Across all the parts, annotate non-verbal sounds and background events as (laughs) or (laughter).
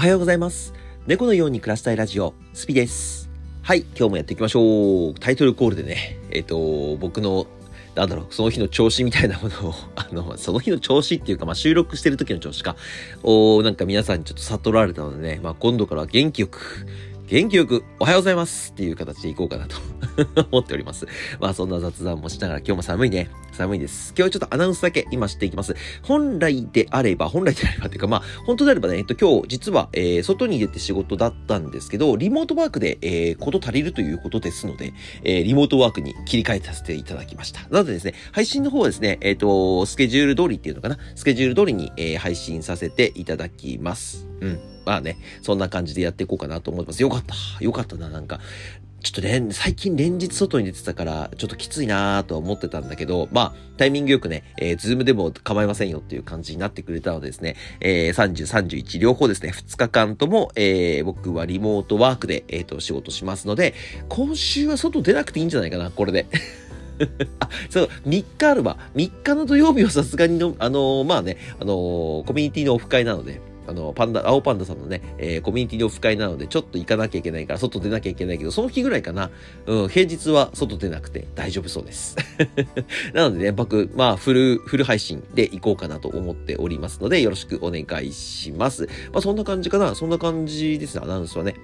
おはようございます。猫のように暮らしたいラジオ、スピです。はい、今日もやっていきましょう。タイトルコールでね、えっ、と、僕の、なんだろう、その日の調子みたいなものを、(laughs) あの、その日の調子っていうか、まあ、収録してる時の調子か、を、なんか皆さんにちょっと悟られたのでね、まあ、今度からは元気よく、元気よく、おはようございますっていう形でいこうかなと (laughs) 思っております。まあそんな雑談もしながら今日も寒いね。寒いです。今日はちょっとアナウンスだけ今していきます。本来であれば、本来であればっていうかまあ本当であればね、えっと今日実は、えー外に出て仕事だったんですけど、リモートワークで、えーこと足りるということですので、えーリモートワークに切り替えさせていただきました。なのでですね、配信の方はですね、えっ、と、スケジュール通りっていうのかな？スケジュール通りに、えー配信させていただきます。うん。まあね、そんな感じでやっていこうかなと思ってます。よかった。よかったな、なんか。ちょっとね、最近連日外に出てたから、ちょっときついなーとは思ってたんだけど、まあ、タイミングよくね、えー、ズームでも構いませんよっていう感じになってくれたのでですね、えー、30、31両方ですね、2日間とも、えー、僕はリモートワークで、えっ、と、仕事しますので、今週は外出なくていいんじゃないかな、これで。(laughs) あ、そう、3日あるわ。3日の土曜日はさすがにの、あのーまあね、あのーコミュニティのオフ会なので、あの、パンダ、青パンダさんのね、えーコミュニティのオフ会なので、ちょっと行かなきゃいけないから、外出なきゃいけないけど、その日ぐらいかな。うん、平日は外出なくて大丈夫そうです。(laughs) なのでね、僕、まあ、フル、フル配信で行こうかなと思っておりますので、よろしくお願いします。まあ、そんな感じかな。そんな感じですね、アナウンスはね。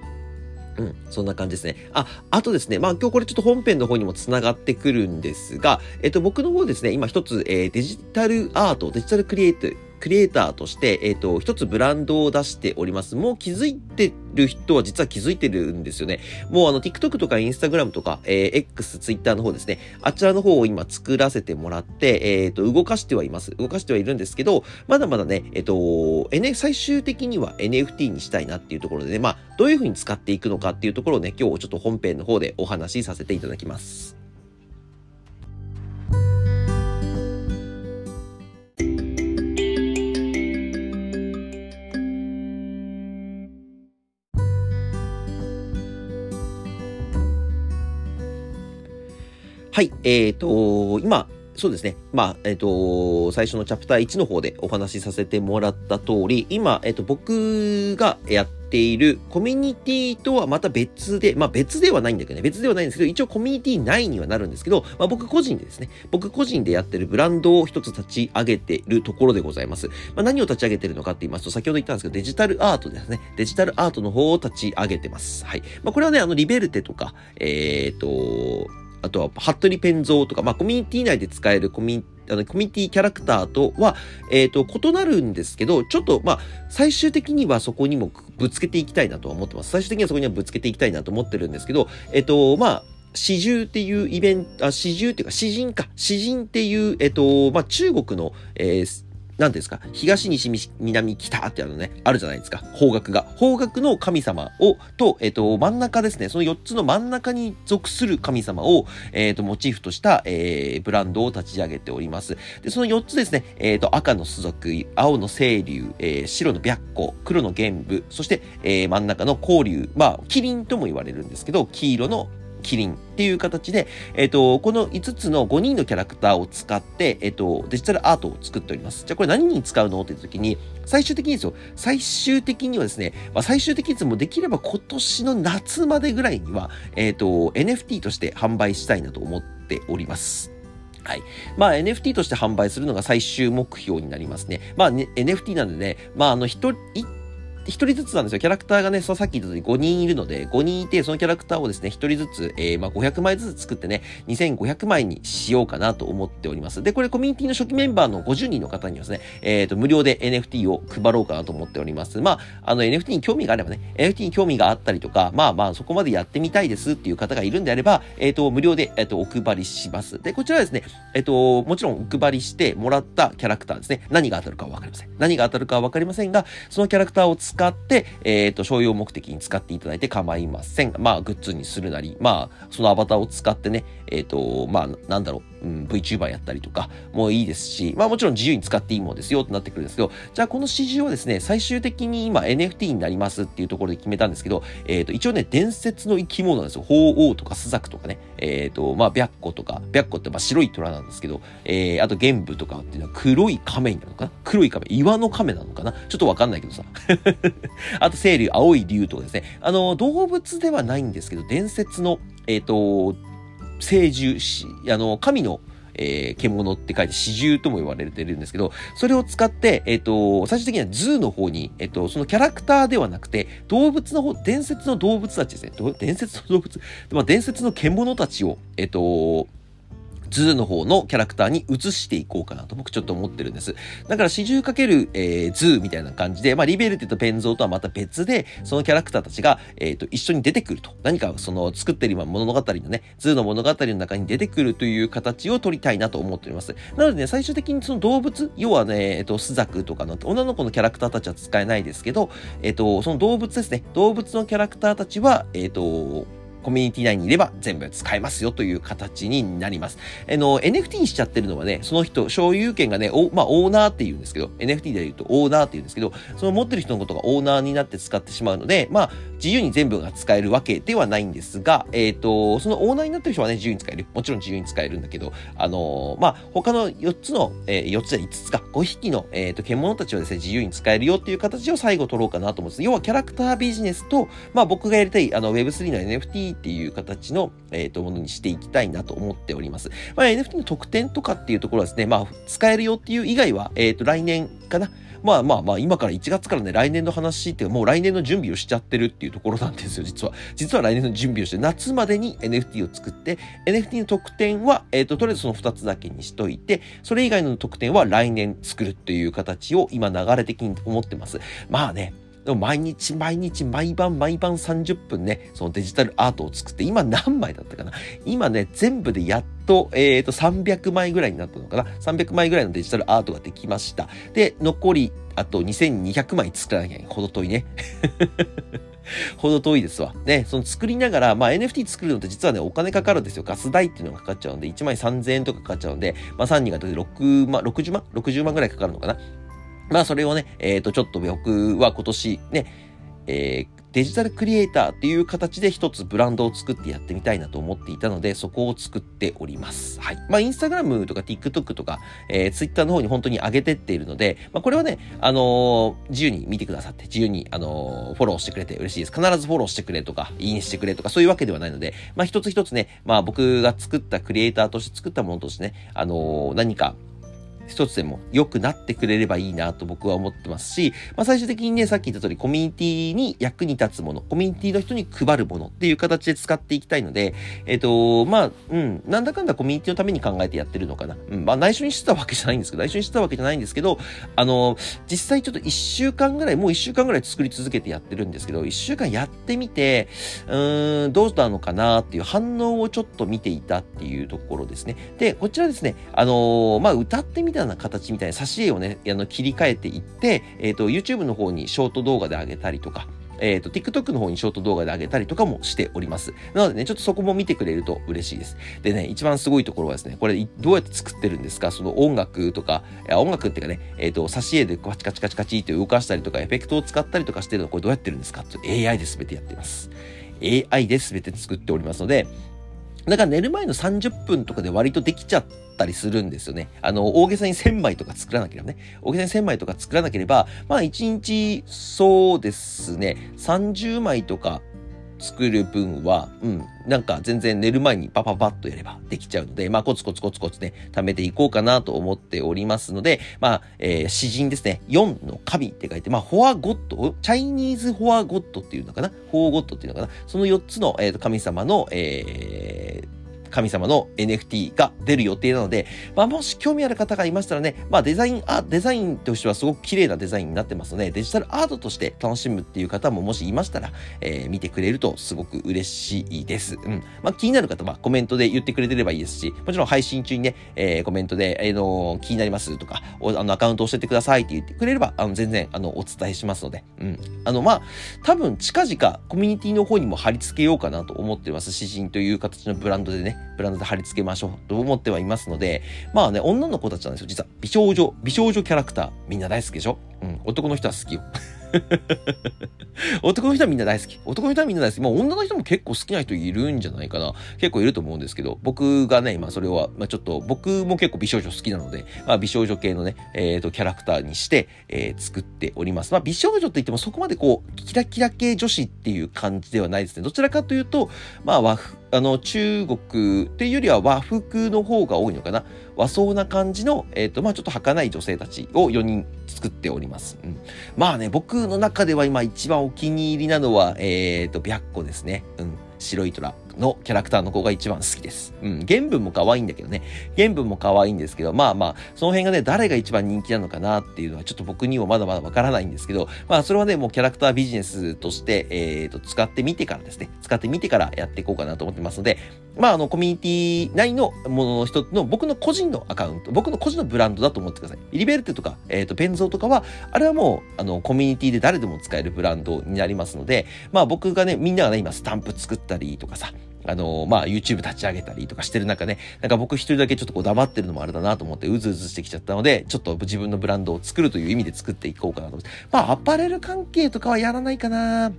うん、そんな感じですね。あ、あとですね、まあ今日これちょっと本編の方にもつながってくるんですが、えっと僕の方ですね、今一つ、えーデジタルアート、デジタルクリエイト、クリエイターとして、えっ、と、一つブランドを出しております。もう気づいてる人は実は気づいてるんですよね。もうあの、TikTok とか Instagram とか、えー X、Twitter の方ですね。あちらの方を今作らせてもらって、えっ、と、動かしてはいます。動かしてはいるんですけど、まだまだね、えっ、と、N、最終的には NFT にしたいなっていうところでね、まあ、どういう風に使っていくのかっていうところをね、今日ちょっと本編の方でお話しさせていただきます。はい、えっ、と、今、そうですね。まあ、えっ、と、最初のチャプター1の方でお話しさせてもらった通り、今、えっ、と、僕がやっているコミュニティとはまた別で、まあ別ではないんだけどね、別ではないんですけど、一応コミュニティ内にはなるんですけど、まあ僕個人でですね、僕個人でやってるブランドを一つ立ち上げているところでございます。まあ何を立ち上げてるのかって言いますと、先ほど言ったんですけど、デジタルアートですね。デジタルアートの方を立ち上げてます。はい。まあこれはね、あの、リベルテとか、えっ、と、あとは、服部ペンゾーとか、まあ、コミュニティ内で使えるコミュニあの、コミュニティキャラクターとは、えっ、と、異なるんですけど、ちょっと、まあ、最終的にはそこにもぶつけていきたいなとは思ってます。最終的にはそこにはぶつけていきたいなと思ってるんですけど、えっ、と、まあ、詩獣っていうイベント、あ、詩獣っていうか詩人か。詩人っていう、えっ、と、まあ、中国の、えーなんていうんですか、東、西、南、北ってあのね、あるじゃないですか、方角が。方角の神様を、と、えっ、と、真ん中ですね、その4つの真ん中に属する神様を、えっ、と、モチーフとした、えー、ブランドを立ち上げております。で、その4つですね、えっ、と、赤の種族、青の清流、えー白の白虎、黒の玄武、そして、えー真ん中の光竜、まあ、キリンとも言われるんですけど、黄色のキリンっていう形で、えっ、と、この5つの5人のキャラクターを使って、えっ、と、デジタルアートを作っております。じゃあこれ何に使うのって言った時に、最終的にですよ、最終的にはですね、まあ、最終的にもできれば今年の夏までぐらいには、えっ、と、NFT として販売したいなと思っております。はい。まあ NFT として販売するのが最終目標になりますね。まあ、ね、NFT なんでね、まああの、一人、一人ずつなんですよ。キャラクターがね、そさっき言ったように5人いるので、5人いて、そのキャラクターをですね、一人ずつ、えー、まあ500枚ずつ作ってね、2500枚にしようかなと思っております。で、これコミュニティの初期メンバーの50人の方にはですね、えっ、と、無料で NFT を配ろうかなと思っております。まあ、あの NFT に興味があればね、NFT に興味があったりとか、まあまあ、そこまでやってみたいですっていう方がいるんであれば、えっ、と、無料で、えっ、と、お配りします。で、こちらですね、えっ、と、もちろんお配りしてもらったキャラクターですね、何が当たるかはわかりません。何が当たるかはわかりませんが、そのキャラクターを使って、えっ、と、商用目的に使っていただいて構いません。まあ、グッズにするなり、まあ、そのアバターを使ってね、えっ、と、まあ、なんだろう、うん、VTuber やったりとかもいいですし、まあもちろん自由に使っていいものですよってなってくるんですけど、じゃあこの指示はですね、最終的に今 NFT になりますっていうところで決めたんですけど、えっ、と、一応ね、伝説の生き物なんですよ。鳳凰とかスザクとかね、えっ、と、まあ白虎とか、白虎ってまあ白い虎なんですけど、えー、あと玄武とかっていうのは黒い亀になるのかな？黒い亀、岩の亀なのかな？ちょっとわかんないけどさ。(laughs) あと、青龍、青い竜とかですね。あの、動物ではないんですけど、伝説の、えっ、ー、と、聖獣、あの、神の、えー、獣って書いて四獣とも言われてるんですけど、それを使って、えっ、ー、と、最終的には zoo の方に、えっ、ー、と、そのキャラクターではなくて、動物の方、伝説の動物たちですね。伝説の動物、まあ、伝説の獣たちを、えっ、と、図の方のキャラクターに移していこうかなと僕ちょっと思ってるんです。だから四十かける、えー、図みたいな感じで、まあリベルテとペンゾーとはまた別で、そのキャラクターたちが、えっ、ー、と、一緒に出てくると。何かその作ってる今物語のね、図の物語の中に出てくるという形を取りたいなと思っております。なのでね、最終的にその動物、要はね、えっ、ー、と、スザクとかの女の子のキャラクターたちは使えないですけど、えっ、ー、と、その動物ですね。動物のキャラクターたちは、えっ、と、コミュニティ内にいれば全部使えますよという形になります。あの、NFT にしちゃってるのはね、その人、所有権がね、おまあ、オーナーって言うんですけど、NFT で言うとオーナーって言うんですけど、その持ってる人のことがオーナーになって使ってしまうので、まあ、自由に全部が使えるわけではないんですが、えっ、ー、と、そのオーナーになってる人はね、自由に使える。もちろん自由に使えるんだけど、あのー、まあ、他の4つの、えー、4つや5つか、5匹の、えっ、と、獣たちはですね、自由に使えるよっていう形を最後取ろうかなと思うんです。要はキャラクタービジネスと、まあ、僕がやりたい、あの、Web3 の NFT っていう形の、え、ー、と、ものにしていきたいなと思っております。まあ、NFT の特典とかっていうところはですね、まあ、使えるよっていう以外は、えっ、ー、と、来年かな。まあまあまあ、今から1月からね、来年の話っていうか、もう来年の準備をしちゃってるっていうところなんですよ、実は。実は来年の準備をして、夏までに NFT を作って、NFT の特典は、えっ、ー、と、とりあえずその2つだけにしといて、それ以外の特典は来年作るっていう形を今流れ的に思ってます。まあね、でも毎日毎日毎晩毎晩30分ね、そのデジタルアートを作って、今何枚だったかな？今ね、全部でやっと、えっ、ー、と、300枚ぐらいになったのかな ?300 枚ぐらいのデジタルアートができました。で、残り、あと2200枚作らなきゃいけない。ほど遠いね。(laughs) ほど遠いですわ。ね、その作りながら、まあ NFT 作るのって実はね、お金かかるんですよ。ガス代っていうのがかかっちゃうんで、1枚3000円とかかかっちゃうんで、まあ3人が6万、60万 ?60 万ぐらいかかるのかな？まあそれをね、えっ、ー、と、ちょっと僕は今年ね、えー、デジタルクリエイターっていう形で一つブランドを作ってやってみたいなと思っていたので、そこを作っております。はい。まあ、インスタグラムとか TikTok とか、えー、Twitter の方に本当に上げてっているので、まあ、これはね、あのー、自由に見てくださって、自由に、あのー、フォローしてくれて嬉しいです。必ずフォローしてくれとか、いいねしてくれとか、そういうわけではないので、まあ、一つ一つね、まあ、僕が作ったクリエイターとして作ったものとしてね、あのー、何か、一つでも良くなってくれればいいなと僕は思ってますし、まあ、最終的にね、さっき言った通りコミュニティに役に立つもの、コミュニティの人に配るものっていう形で使っていきたいので、えっ、ー、と、まあ、うん、なんだかんだコミュニティのために考えてやってるのかな。うん、まあ、内緒にしてたわけじゃないんですけど、内緒にしてたわけじゃないんですけど、あの、実際ちょっと一週間ぐらい、もう一週間ぐらい作り続けてやってるんですけど、一週間やってみて、うーん、どうしたのかなっていう反応をちょっと見ていたっていうところですね。で、こちらですね、あのまあ、歌ってみたたいな形みたいな挿絵をね、あの、切り替えていって、えっ、ー、と、YouTube の方にショート動画で上げたりとか、えっ、ー、と、TikTok の方にショート動画で上げたりとかもしております。なのでね、ちょっとそこも見てくれると嬉しいです。でね、一番すごいところはですね、これどうやって作ってるんですか？その音楽とか、音楽っていうかね、えっ、ー、と、挿絵でカチカチカチカチって動かしたりとか、エフェクトを使ったりとかしてるのこれどうやってるんですか ?AI で全てやってます。AI で全て作っておりますので、だから寝る前の30分とかで割とできちゃったりするんですよね。あの、大げさに1000枚とか作らなければね。大げさに1000枚とか作らなければ、まあ1日、そうですね、30枚とか作る分は、うん、なんか全然寝る前にパパパッとやればできちゃうので、まあコツコツコツコツね、貯めていこうかなと思っておりますので、まあ、えー、四神ですね、4の神って書いて、まあ、 four god、Chinese four god っていうのかな？ four god っていうのかな？その4つの、えー、神様の、えー、神様の NFT が出る予定なので、まあ、もし興味ある方がいましたらね、まあ、デザイン、あ、デザインとしてはすごく綺麗なデザインになってますので、デジタルアートとして楽しむっていう方ももしいましたら、えー、見てくれるとすごく嬉しいです。うん。まあ、気になる方はコメントで言ってくれてればいいですし、もちろん配信中にね、えー、コメントで、えー、の気になりますとか、あの、アカウント教えてくださいって言ってくれれば、あの、全然、あの、お伝えしますので、うん。あの、まあ、多分、近々、コミュニティの方にも貼り付けようかなと思ってます。詩人という形のブランドでね、ブランドで貼り付けましょうと思ってはいますので、まあね、女の子たちなんですよ。実は美少女、美少女キャラクター、みんな大好きでしょ？うん、男の人は好きよ。(laughs) 男の人はみんな大好き。男の人はみんな大好き。まあ女の人も結構好きな人いるんじゃないかな。結構いると思うんですけど、僕がね、今それは、まあちょっと、僕も結構美少女好きなので、まあ美少女系のね、えっ、ー、と、キャラクターにして、えー、作っております。まあ美少女って言ってもそこまでこう、キラキラ系女子っていう感じではないですね。どちらかというと、まあ和あの、中国っていうよりは和服の方が多いのかな？和装な感じの、えっ、ー、と、まあちょっと儚い女性たちを4人作っております。うん、まあね、僕の中では今一番お気に入りなのは、えっ、ー、と、白虎ですね。うん。白い虎。のキャラクターの子が一番好きです。うん。原文も可愛いんだけどね。原文も可愛いんですけど、まあまあ、その辺がね、誰が一番人気なのかなっていうのはちょっと僕にもまだまだわからないんですけど、まあそれはね、もうキャラクタービジネスとして、えっ、ー、と、使ってみてからですね、使ってみてからやっていこうかなと思ってますので、まああの、コミュニティ内のものの一つの僕の個人のアカウント、僕の個人のブランドだと思ってください。リベルテとか、えっ、ー、と、ペンゾーとかは、あれはもう、あの、コミュニティで誰でも使えるブランドになりますので、まあ僕がね、みんながね、今スタンプ作ったりとかさ、あのまあ、YouTube 立ち上げたりとかしてる中ね、なんか僕一人だけちょっとこう黙ってるのもあれだなと思ってうずうずしてきちゃったので、ちょっと自分のブランドを作るという意味で作っていこうかなと思って。まあ、アパレル関係とかはやらないかな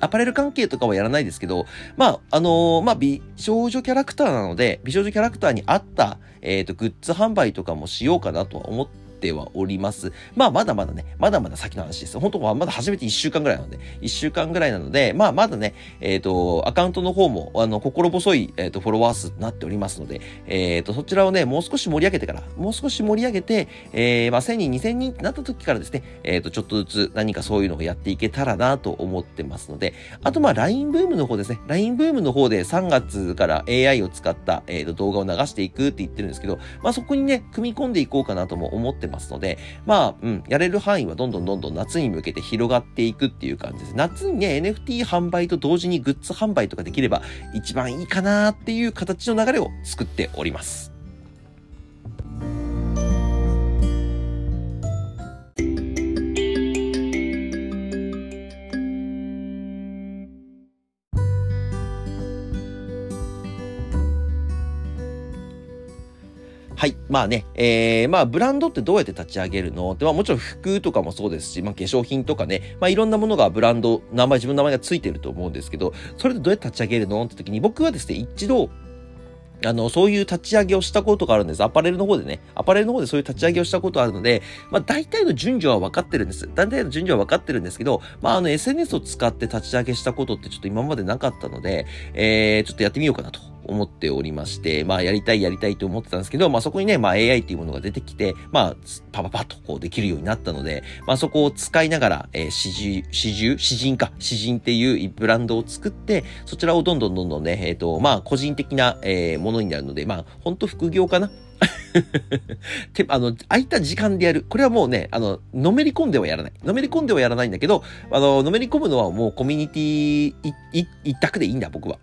アパレル関係とかはやらないですけど、まあ、あのー、まあ、美少女キャラクターなので、美少女キャラクターに合った、えっ、ー、と、グッズ販売とかもしようかなとは思っててはおります。まあ、まだまだね、まだまだ先の話です。本当はまだ初めて1週間ぐらいなので、1週間ぐらいなので、まあ、まだね、えっ、ー、と、アカウントの方も、あの、心細い、えっ、ー、と、フォロワー数となっておりますので、えっ、ー、と、そちらをね、もう少し盛り上げてから、もう少し盛り上げて、えー、まあ、1000人、2000人ってなった時からですね、えっ、と、ちょっとずつ何かそういうのをやっていけたらなと思ってますので、あと、まあ、LINE ブームの方ですね。LINE ブームの方で3月から AI を使った、えっ、と、動画を流していくって言ってるんですけど、まあ、そこにね、組み込んでいこうかなとも思ってますので、まあ、うん、やれる範囲はどんどんどんどん夏に向けて広がっていくっていう感じです。夏にね、NFT 販売と同時にグッズ販売とかできれば一番いいかなっていう形の流れを作っております。はい。まあね、えー、まあブランドってどうやって立ち上げるの？って、まあもちろん服とかもそうですし、まあ化粧品とかね、まあいろんなものがブランド、名前、自分の名前がついてると思うんですけど、それでどうやって立ち上げるの？って時に僕はですね、一度、あの、そういう立ち上げをしたことがあるんです。アパレルの方でね。アパレルの方でそういう立ち上げをしたことあるので、まあ大体の順序は分かってるんです。大体の順序は分かってるんですけど、まああの SNS を使って立ち上げしたことってちょっと今までなかったので、えー、ちょっとやってみようかなと思っておりまして、まあやりたいやりたいと思ってたんですけど、まあそこにね、まあ AI っていうものが出てきて、まあパパパッとこうできるようになったので、まあそこを使いながら、えー、詩人、詩人、詩人か、詩人っていうブランドを作って、そちらをどんどんどんどんね、えっ、ー、と、まあ個人的な、えー、ものになるので、まあ本当副業かな？(laughs) て、あの、空いた時間でやる。これはもうね、あの、のめり込んではやらない。のめり込んではやらないんだけど、あの、のめり込むのはもうコミュニティ一択でいいんだ、僕は。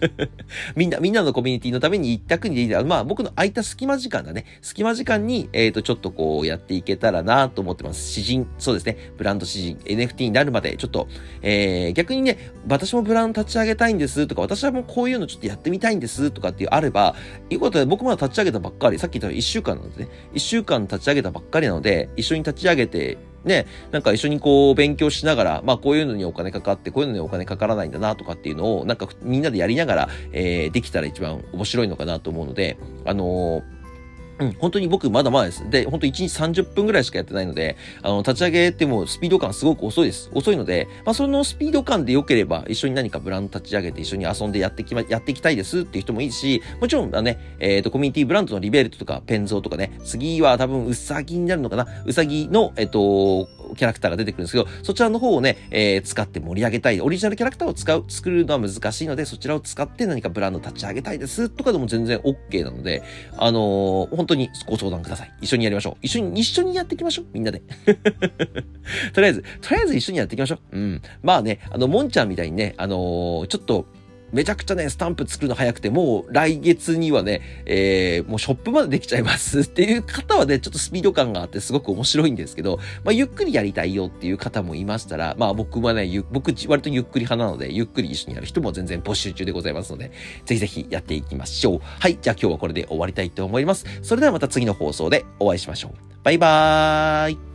(laughs) みんな、みんなのコミュニティのために一択にでいいんだ。まあ、僕の空いた隙間時間だね。隙間時間に、えっ、ー、と、ちょっとこう、やっていけたらなと思ってます。詩人、そうですね。ブランド詩人、NFT になるまで、ちょっと、えー、逆にね、私もブランド立ち上げたいんですとか、私はもうこういうのちょっとやってみたいんですとかっていうあれば、いいことで僕まだ立ち上げたばっかり、さっき言った1週間なんですね、1週間立ち上げたばっかりなので、一緒に立ち上げて、ね、なんか一緒にこう勉強しながら、まあこういうのにお金かかって、こういうのにお金かからないんだなとかっていうのを、なんかみんなでやりながら、えー、できたら一番面白いのかなと思うので、あのーうん、本当に僕まだまだです。で、本当1日30分ぐらいしかやってないので、あの、立ち上げてもスピード感すごく遅いです。遅いので、まあ、そのスピード感で良ければ、一緒に何かブランド立ち上げて一緒に遊んでやってきま、やっていきたいですっていう人もいいし、もちろんだね、えっ、ー、と、コミュニティブランドのリベルトとか、ペンゾーとかね、次は多分うさぎになるのかな？うさぎの、えっ、ー、と、キャラクターが出てくるんですけど、そちらの方をね、えー、使って盛り上げたい。オリジナルキャラクターを使う、作るのは難しいので、そちらを使って何かブランド立ち上げたいですとかでも全然 OK なので、あのー、本当にご相談ください。一緒にやりましょう。一緒に、一緒にやっていきましょう。みんなで。(laughs) とりあえず、とりあえず一緒にやっていきましょう。うん。まあね、あの、もんちゃんみたいにね、あのー、ちょっと、めちゃくちゃね、スタンプ作るの早くて、もう来月にはね、えー、もうショップまでできちゃいます (laughs) っていう方はね、ちょっとスピード感があってすごく面白いんですけど、まあ、ゆっくりやりたいよっていう方もいましたら、まあ僕はね、僕割とゆっくり派なので、ゆっくり一緒にやる人も全然募集中でございますので、ぜひぜひやっていきましょう。はい、じゃあ今日はこれで終わりたいと思います。それではまた次の放送でお会いしましょう。バイバーイ